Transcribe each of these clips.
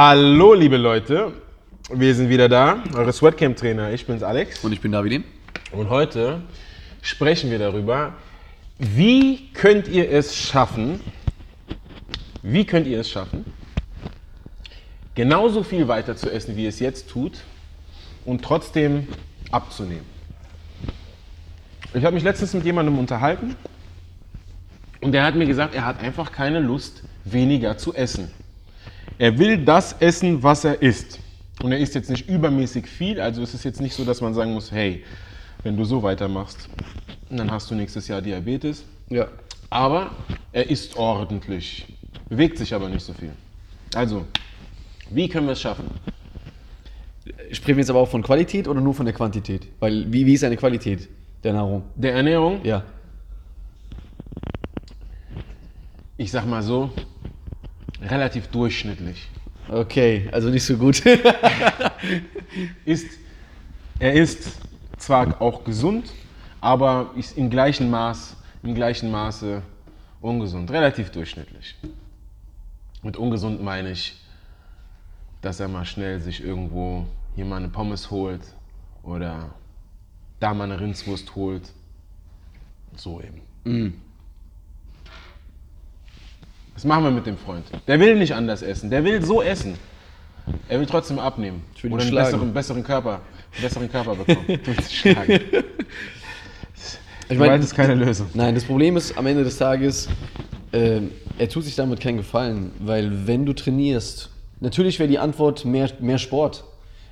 Hallo, liebe Leute. Wir sind wieder da, eure Sweatcamp-Trainer. Ich bin's, Alex. Und ich bin Davidin. Und heute sprechen wir darüber, wie könnt ihr es schaffen, wie könnt ihr es schaffen, genauso viel weiter zu essen, wie ihr es jetzt tut, und trotzdem abzunehmen. Ich habe mich letztens mit jemandem unterhalten und der hat mir gesagt, er hat einfach keine Lust, weniger zu essen. Er will das essen, was er isst. Und er isst jetzt nicht übermäßig viel, also es ist jetzt nicht so, dass man sagen muss, hey, wenn du so weitermachst, dann hast du nächstes Jahr Diabetes. Ja. Aber er isst ordentlich, bewegt sich aber nicht so viel. Also, wie können wir es schaffen? Sprechen wir jetzt aber auch von Qualität oder nur von der Quantität? Weil, wie, wie ist eine Qualität der Nahrung? Der Ernährung, Ja. ich sag mal so, relativ durchschnittlich. Okay, also nicht so gut. Ist, er ist zwar auch gesund, aber ist im gleichen Maß, im gleichen Maße ungesund, relativ durchschnittlich. Mit ungesund meine ich, dass er mal schnell sich irgendwo hier mal eine Pommes holt oder da mal eine Rindswurst holt. So eben. Was machen wir mit dem Freund? Der will nicht anders essen, der will so essen. Er will trotzdem abnehmen. Ich will oder einen besseren, besseren Körper, einen besseren Körper bekommen. Schlagen. Ich Gewalt ist keine Lösung. Nein, das Problem ist am Ende des Tages, ähm, er tut sich damit keinen Gefallen, weil wenn du trainierst, natürlich wäre die Antwort mehr, mehr Sport,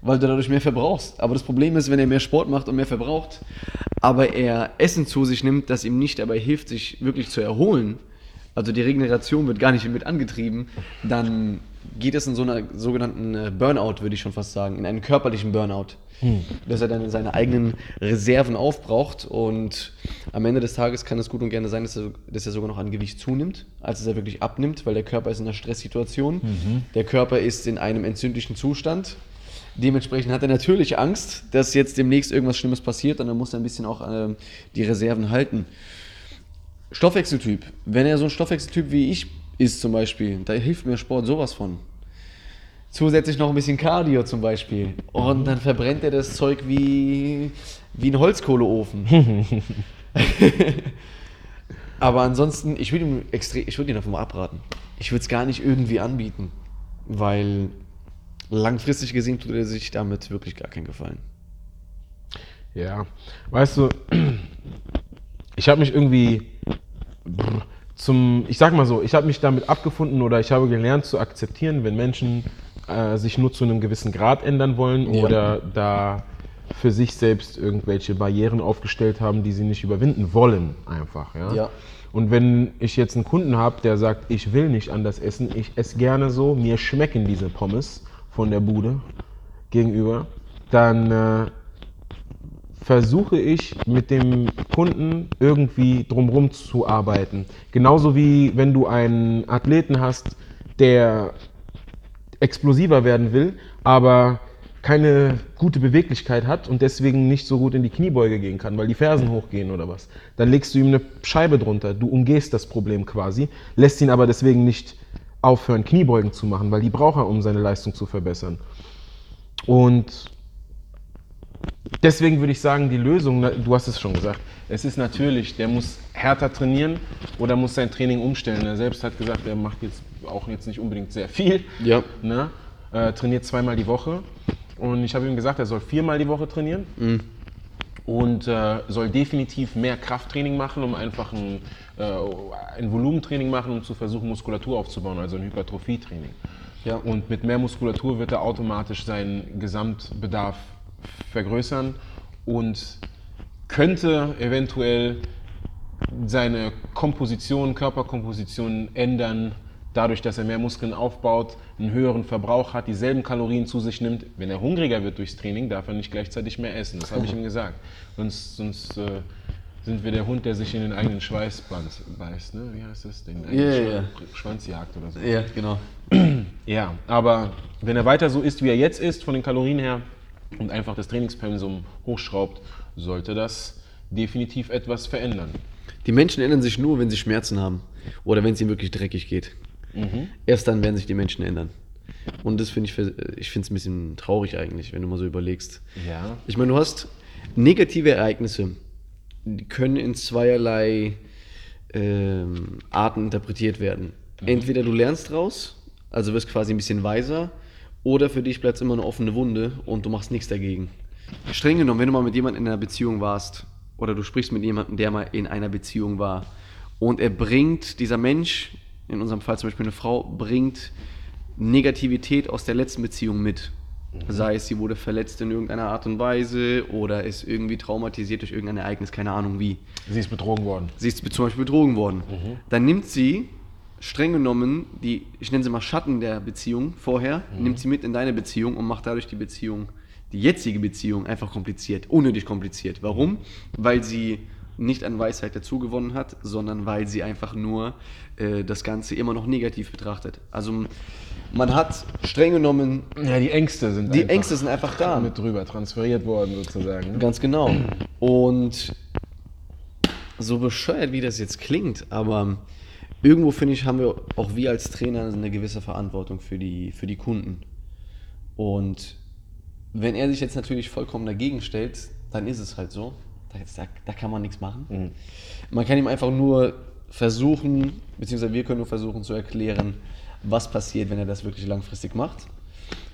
weil du dadurch mehr verbrauchst. Aber das Problem ist, wenn er mehr Sport macht und mehr verbraucht, aber er Essen zu sich nimmt, das ihm nicht dabei hilft, sich wirklich zu erholen, also die Regeneration wird gar nicht mit angetrieben, dann geht es in so einer sogenannten äh, Burnout, würde ich schon fast sagen, in einen körperlichen Burnout. Dass er dann seine eigenen Reserven aufbraucht und am Ende des Tages kann es gut und gerne sein, dass er, dass er sogar noch an Gewicht zunimmt, als dass er wirklich abnimmt, weil der Körper ist in einer Stresssituation. Der Körper ist in einem entzündlichen Zustand. Dementsprechend hat er natürlich Angst, dass jetzt demnächst irgendwas Schlimmes passiert und dann muss er ein bisschen auch ähm, die Reserven halten. Stoffwechseltyp. Wenn er so ein Stoffwechseltyp wie ich ist zum Beispiel, da hilft mir Sport sowas von. Zusätzlich noch ein bisschen Cardio zum Beispiel. Und dann verbrennt er das Zeug wie, wie ein Holzkohleofen. Aber ansonsten, ich würde ihm, extrem- ich würde ihn davon abraten. Ich würde es gar nicht irgendwie anbieten, weil langfristig gesehen tut er sich damit wirklich gar keinen Gefallen. Ja, weißt du, ich habe mich irgendwie zum, ich sag mal so, ich habe mich damit abgefunden oder ich habe gelernt zu akzeptieren, wenn Menschen äh, sich nur zu einem gewissen Grad ändern wollen Ja. oder da für sich selbst irgendwelche Barrieren aufgestellt haben, die sie nicht überwinden wollen, einfach. Ja. Ja. Und wenn ich jetzt einen Kunden habe, der sagt, ich will nicht anders essen, ich esse gerne so, mir schmecken diese Pommes von der Bude gegenüber, dann äh, versuche ich mit dem Kunden irgendwie drumherum zu arbeiten. Genauso wie wenn du einen Athleten hast, der explosiver werden will, aber keine gute Beweglichkeit hat und deswegen nicht so gut in die Kniebeuge gehen kann, weil die Fersen hochgehen oder was. Dann legst du ihm eine Scheibe drunter. Du umgehst das Problem quasi, lässt ihn aber deswegen nicht aufhören, Kniebeugen zu machen, weil die braucht er, um seine Leistung zu verbessern. Und deswegen würde ich sagen, die Lösung, du hast es schon gesagt, es ist natürlich, der muss härter trainieren oder muss sein Training umstellen. Er selbst hat gesagt, er macht jetzt auch jetzt nicht unbedingt sehr viel. Ja. Ne? Äh, trainiert zweimal die Woche. Und ich habe ihm gesagt, er soll viermal die Woche trainieren. Und äh, soll definitiv mehr Krafttraining machen, um einfach ein, äh, ein Volumentraining machen, um zu versuchen, Muskulatur aufzubauen, also ein Hypertrophietraining. Ja. Und mit mehr Muskulatur wird er automatisch seinen Gesamtbedarf vergrößern und könnte eventuell seine Komposition, Körperkomposition ändern, dadurch, dass er mehr Muskeln aufbaut, einen höheren Verbrauch hat, dieselben Kalorien zu sich nimmt. Wenn er hungriger wird durchs Training, darf er nicht gleichzeitig mehr essen. Das habe ich ihm gesagt. Sonst, sonst äh, sind wir der Hund, der sich in den eigenen Schweiß beißt. ne? Wie heißt das? Den eigenen Ja, ja, Schwan- ja. Schwanzjagd oder so. Ja, genau. Ja, aber wenn er weiter so ist, wie er jetzt ist, von den Kalorien her, und einfach das Trainingspensum hochschraubt, sollte das definitiv etwas verändern. Die Menschen ändern sich nur, wenn sie Schmerzen haben oder wenn es ihnen wirklich dreckig geht. Erst dann werden sich die Menschen ändern. Und das finde ich, für- ich finde es ein bisschen traurig eigentlich, wenn du mal so überlegst. Ja. Ich meine, du hast negative Ereignisse, die können in zweierlei ähm, Arten interpretiert werden. Entweder du lernst draus, also wirst quasi ein bisschen weiser, oder für dich bleibt es immer eine offene Wunde und du machst nichts dagegen. Streng genommen, wenn du mal mit jemandem in einer Beziehung warst, oder du sprichst mit jemandem, der mal in einer Beziehung war, und er bringt, dieser Mensch, in unserem Fall zum Beispiel eine Frau, bringt Negativität aus der letzten Beziehung mit. Sei es, sie wurde verletzt in irgendeiner Art und Weise oder ist irgendwie traumatisiert durch irgendein Ereignis, keine Ahnung wie. Sie ist betrogen worden. Sie ist zum Beispiel betrogen worden. Dann nimmt sie, streng genommen, die, ich nenne sie mal Schatten der Beziehung vorher, nimmt sie mit in deine Beziehung und macht dadurch die Beziehung, die jetzige Beziehung, einfach kompliziert, unnötig kompliziert. Warum? Weil sie nicht an Weisheit dazugewonnen hat, sondern weil sie einfach nur äh, das Ganze immer noch negativ betrachtet. Also man hat streng genommen, Ja, die Ängste sind die Ängste sind einfach da. mit drüber transferiert worden sozusagen. ne? Ganz genau. Und so bescheuert, wie das jetzt klingt, aber irgendwo finde ich, haben wir auch wir als Trainer eine gewisse Verantwortung für die, für die Kunden. Und wenn er sich jetzt natürlich vollkommen dagegen stellt, dann ist es halt so. Da, da, kann man nichts machen. Man kann ihm einfach nur versuchen, beziehungsweise wir können nur versuchen zu erklären, was passiert, wenn er das wirklich langfristig macht.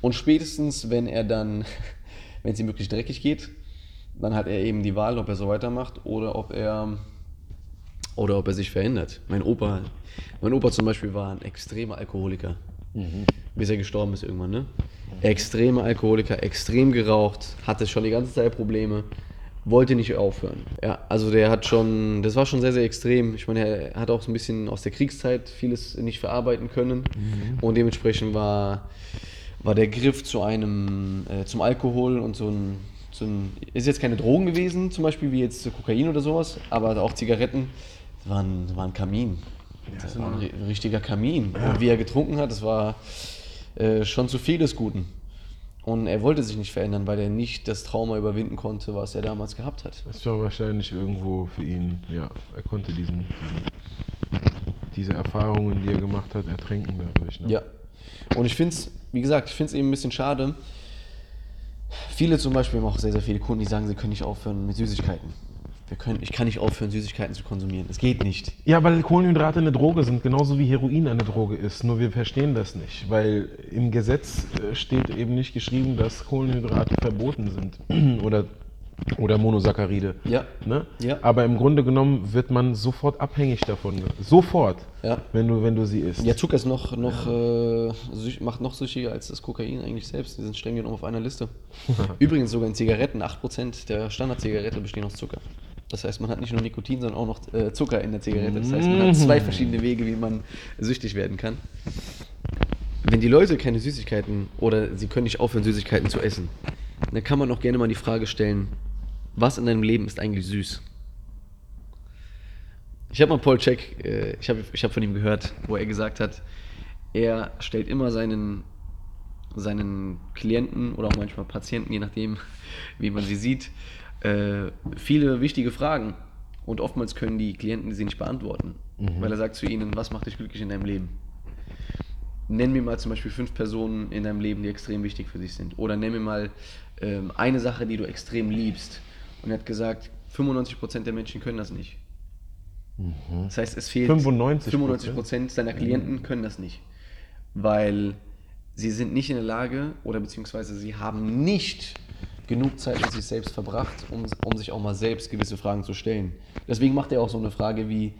Und spätestens, wenn er dann, wenn es ihm wirklich dreckig geht, dann hat er eben die Wahl, ob er so weitermacht oder ob er oder ob er sich verändert. Mein Opa, mein Opa zum Beispiel war ein extremer Alkoholiker, bis er gestorben ist irgendwann. Ne? Extremer Alkoholiker, extrem geraucht, hatte schon die ganze Zeit Probleme, wollte nicht aufhören. Ja, also der hat schon, das war schon sehr, sehr extrem. Ich meine, er hat auch so ein bisschen aus der Kriegszeit vieles nicht verarbeiten können und dementsprechend war, war der Griff zu einem, äh, zum Alkohol und so ein, so ein, ist jetzt keine Drogen gewesen, zum Beispiel wie jetzt Kokain oder sowas, aber auch Zigaretten, war ein, das war ein Kamin. Das war ein ri- richtiger Kamin. Und wie er getrunken hat, das war äh, schon zu viel des Guten. Und er wollte sich nicht verändern, weil er nicht das Trauma überwinden konnte, was er damals gehabt hat. Das war wahrscheinlich irgendwo für ihn, ja, er konnte diesen diese Erfahrungen, die er gemacht hat, ertränken dadurch. Ne? Ja. Und ich finde es, wie gesagt, ich finde es eben ein bisschen schade. Viele zum Beispiel haben auch sehr, sehr viele Kunden, die sagen, sie können nicht aufhören mit Süßigkeiten. Wir können, ich kann nicht aufhören, Süßigkeiten zu konsumieren. Es geht nicht. Ja, weil Kohlenhydrate eine Droge sind, genauso wie Heroin eine Droge ist. Nur wir verstehen das nicht, weil im Gesetz äh, steht eben nicht geschrieben, dass Kohlenhydrate verboten sind oder, oder Monosaccharide. Ja. Ne? Ja. Aber im Grunde genommen wird man sofort abhängig davon. Sofort, Ja. wenn, du, wenn du sie isst. Ja, Zucker ist noch, noch, äh, macht noch süchtiger als das Kokain eigentlich selbst. Die sind streng genommen auf einer Liste. Übrigens sogar in Zigaretten, 8% der Standardzigarette bestehen aus Zucker. Das heißt, man hat nicht nur Nikotin, sondern auch noch äh, Zucker in der Zigarette. Das heißt, man hat zwei verschiedene Wege, wie man süchtig werden kann. Wenn die Leute keine Süßigkeiten oder sie können nicht aufhören, Süßigkeiten zu essen, dann kann man auch gerne mal die Frage stellen, was in deinem Leben ist eigentlich süß? Ich habe mal Paul Check, äh, ich habe ich hab von ihm gehört, wo er gesagt hat, er stellt immer seinen, seinen Klienten oder auch manchmal Patienten, je nachdem, wie man sie sieht, äh, viele wichtige Fragen. Und oftmals können die Klienten sie nicht beantworten, weil er sagt zu ihnen, was macht dich glücklich in deinem Leben? Nenn mir mal zum Beispiel fünf Personen in deinem Leben, die extrem wichtig für dich sind. Oder nenn mir mal ähm, eine Sache, die du extrem liebst. Und er hat gesagt, 95% der Menschen können das nicht. Das heißt, es fehlt 95%? 95% seiner Klienten können das nicht. Weil sie sind nicht in der Lage oder beziehungsweise sie haben nicht genug Zeit mit sich selbst verbracht, um, um sich auch mal selbst gewisse Fragen zu stellen. Deswegen macht er auch so eine Frage wie,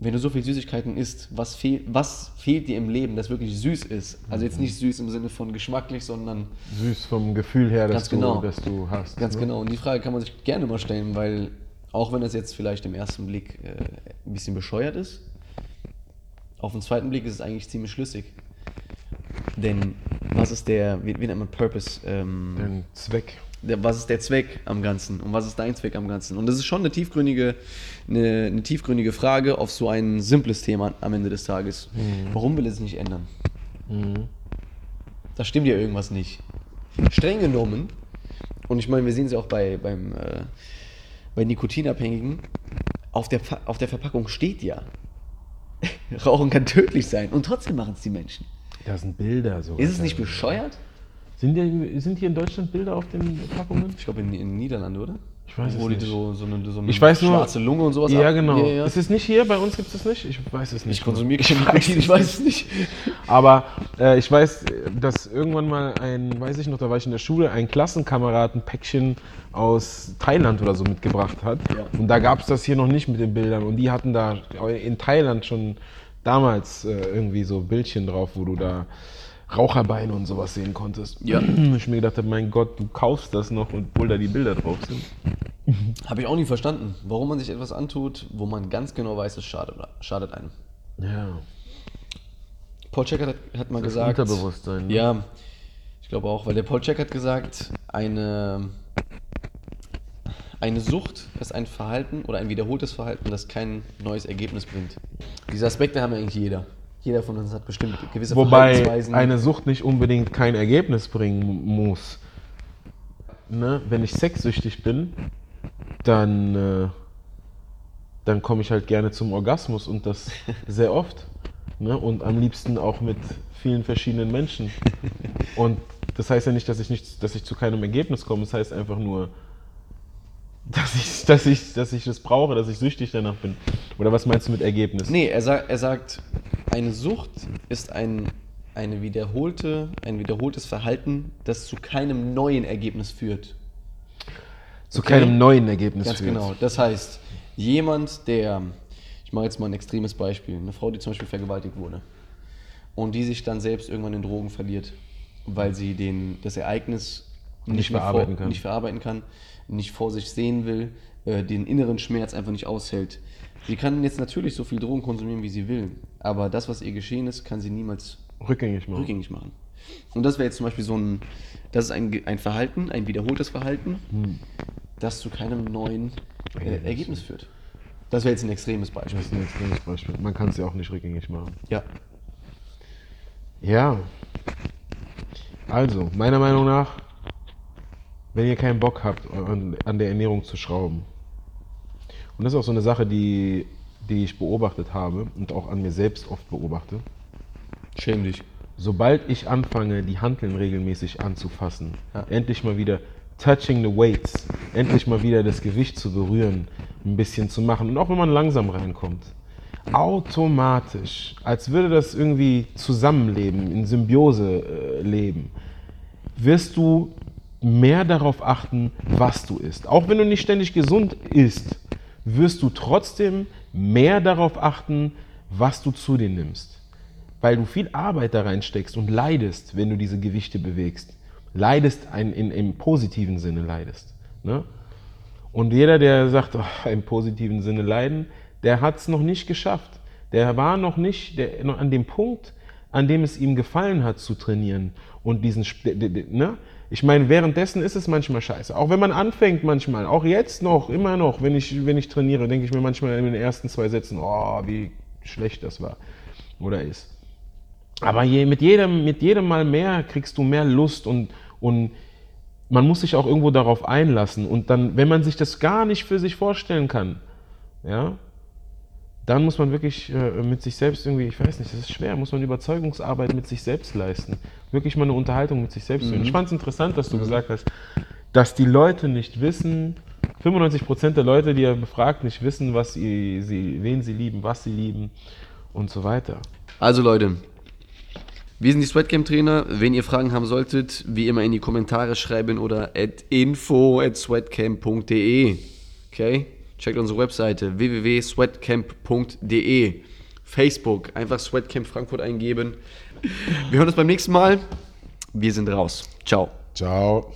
wenn du so viel Süßigkeiten isst, was, fehl, was fehlt dir im Leben, das wirklich süß ist? Also jetzt nicht süß im Sinne von geschmacklich, sondern Süß vom Gefühl her, dass, genau. du, du hast. Ganz ne? genau. Und die Frage kann man sich gerne mal stellen, weil auch wenn das jetzt vielleicht im ersten Blick äh, ein bisschen bescheuert ist, auf den zweiten Blick ist es eigentlich ziemlich schlüssig. Denn was ist der, wie, wie nennt man Purpose? Ähm, Dein Zweck. der, was ist der Zweck am Ganzen und was ist dein Zweck am Ganzen? Und das ist schon eine tiefgründige, eine, eine tiefgründige Frage auf so ein simples Thema am Ende des Tages. Warum will es nicht ändern? Da stimmt ja irgendwas nicht. Streng genommen, und ich meine, wir sehen es ja auch bei, beim, äh, bei Nikotinabhängigen, auf der, auf der Verpackung steht ja, Rauchen kann tödlich sein und trotzdem machen es die Menschen. Da sind Bilder. So Ist es nicht bescheuert? Sind, die, sind hier in Deutschland Bilder auf den Packungen? Ich glaube in, in den Niederlanden, oder? Ich weiß es Wo die nicht. so, so eine, so eine Ich weiß nur- schwarze Lunge und sowas Ja, ab- genau. Ja, ja. Ist es nicht hier? Bei uns gibt es das nicht? Ich weiß es nicht. Ich konsumiere keine Nikotin, ich weiß es nicht. Aber äh, ich weiß, dass irgendwann mal ein, weiß ich noch, da war ich in der Schule, ein Klassenkamerad ein Päckchen aus Thailand oder so mitgebracht hat. Ja. Und da gab es das hier noch nicht mit den Bildern. Und die hatten da in Thailand schon damals äh, irgendwie so Bildchen drauf, wo du da Raucherbeine und sowas sehen konntest. Ja. Ich mir gedacht habe, mein Gott, du kaufst das noch, obwohl da die Bilder drauf sind. Habe ich auch nie verstanden, warum man sich etwas antut, wo man ganz genau weiß, es schadet, schadet einem. Ja. Paul Checker hat, hat mal Das gesagt. Unterbewusstsein, ne? Ja, ich glaube auch, weil der Paul Checker hat gesagt, eine, eine Sucht ist ein Verhalten oder ein wiederholtes Verhalten, das kein neues Ergebnis bringt. Diese Aspekte haben ja eigentlich jeder. Jeder von uns hat bestimmt gewisse Wobei eine Sucht nicht unbedingt kein Ergebnis bringen mu- muss. Ne? Wenn ich sexsüchtig bin, dann, äh, dann komme ich halt gerne zum Orgasmus und das sehr oft. Ne? Und am liebsten auch mit vielen verschiedenen Menschen. Und das heißt ja nicht, dass ich, nicht, dass ich zu keinem Ergebnis komme. Das heißt einfach nur, dass ich, dass, ich, dass ich das brauche, dass ich süchtig danach bin. Oder was meinst du mit Ergebnis? Nee, er, sagt, er sagt, eine Sucht ist ein, eine wiederholte, ein wiederholtes Verhalten, das zu keinem neuen Ergebnis führt. zu okay. keinem neuen Ergebnis Ganz führt. genau. Das heißt, jemand, der, ich mache jetzt mal ein extremes Beispiel, eine Frau, die zum Beispiel vergewaltigt wurde und die sich dann selbst irgendwann in Drogen verliert, weil sie den, das Ereignis Nicht mehr verarbeiten vor, kann. nicht verarbeiten kann, nicht vor sich sehen will, äh, den inneren Schmerz einfach nicht aushält. Sie kann jetzt natürlich so viel Drogen konsumieren, wie sie will, aber das, was ihr geschehen ist, kann sie niemals Rückgängig machen. rückgängig machen. Und das wäre jetzt zum Beispiel so ein, das ist ein, ein Verhalten, ein wiederholtes Verhalten, das zu keinem neuen äh, Ergebnis. Ergebnis führt. Das wäre jetzt ein extremes Beispiel. Das ist ein extremes Beispiel. Man kann es ja auch nicht rückgängig machen. Ja. Ja. Also, meiner Meinung nach, wenn ihr keinen Bock habt, an, der Ernährung zu schrauben, und das ist auch so eine Sache, die, die ich beobachtet habe und auch an mir selbst oft beobachte, Schäm dich. sobald ich anfange, die Hanteln regelmäßig anzufassen, Ja. endlich mal wieder touching the weights, endlich mal wieder das Gewicht zu berühren, ein bisschen zu machen und auch wenn man langsam reinkommt, automatisch, als würde das irgendwie zusammenleben, in Symbiose äh, leben, wirst du mehr darauf achten, was du isst. Auch wenn du nicht ständig gesund isst, wirst du trotzdem mehr darauf achten, was du zu dir nimmst. Weil du viel Arbeit da reinsteckst und leidest, wenn du diese Gewichte bewegst. Leidest ein, in, im positiven Sinne leidest. Ne? Und jeder, der sagt, ach, im positiven Sinne leiden, der hat es noch nicht geschafft. Der war noch nicht der, noch an dem Punkt, an dem es ihm gefallen hat zu trainieren. Und diesen, ne? Ich meine, währenddessen ist es manchmal scheiße. Auch wenn man anfängt manchmal, auch jetzt noch, immer noch, wenn ich, wenn ich trainiere, denke ich mir manchmal in den ersten zwei Sätzen, oh, wie schlecht das war oder ist. Aber je, mit, jedem, mit jedem Mal mehr kriegst du mehr Lust und, und man muss sich auch irgendwo darauf einlassen. Und dann, wenn man sich das gar nicht für sich vorstellen kann, ja, dann muss man wirklich äh, mit sich selbst irgendwie, ich weiß nicht, das ist schwer, muss man Überzeugungsarbeit mit sich selbst leisten. Wirklich mal eine Unterhaltung mit sich selbst führen. Ich fand es interessant, dass du gesagt hast, dass die Leute nicht wissen, 95% der Leute, die er befragt, nicht wissen, was sie, sie, wen sie lieben, was sie lieben und so weiter. Also Leute, wir sind die Sweatcamp-Trainer. Wenn ihr Fragen haben solltet, wie immer in die Kommentare schreiben oder at info at sweatcamp.de. Okay? Checkt unsere Webseite www.sweatcamp.de. Facebook, einfach Sweatcamp Frankfurt eingeben. Wir hören uns beim nächsten Mal. Wir sind raus. Ciao. Ciao.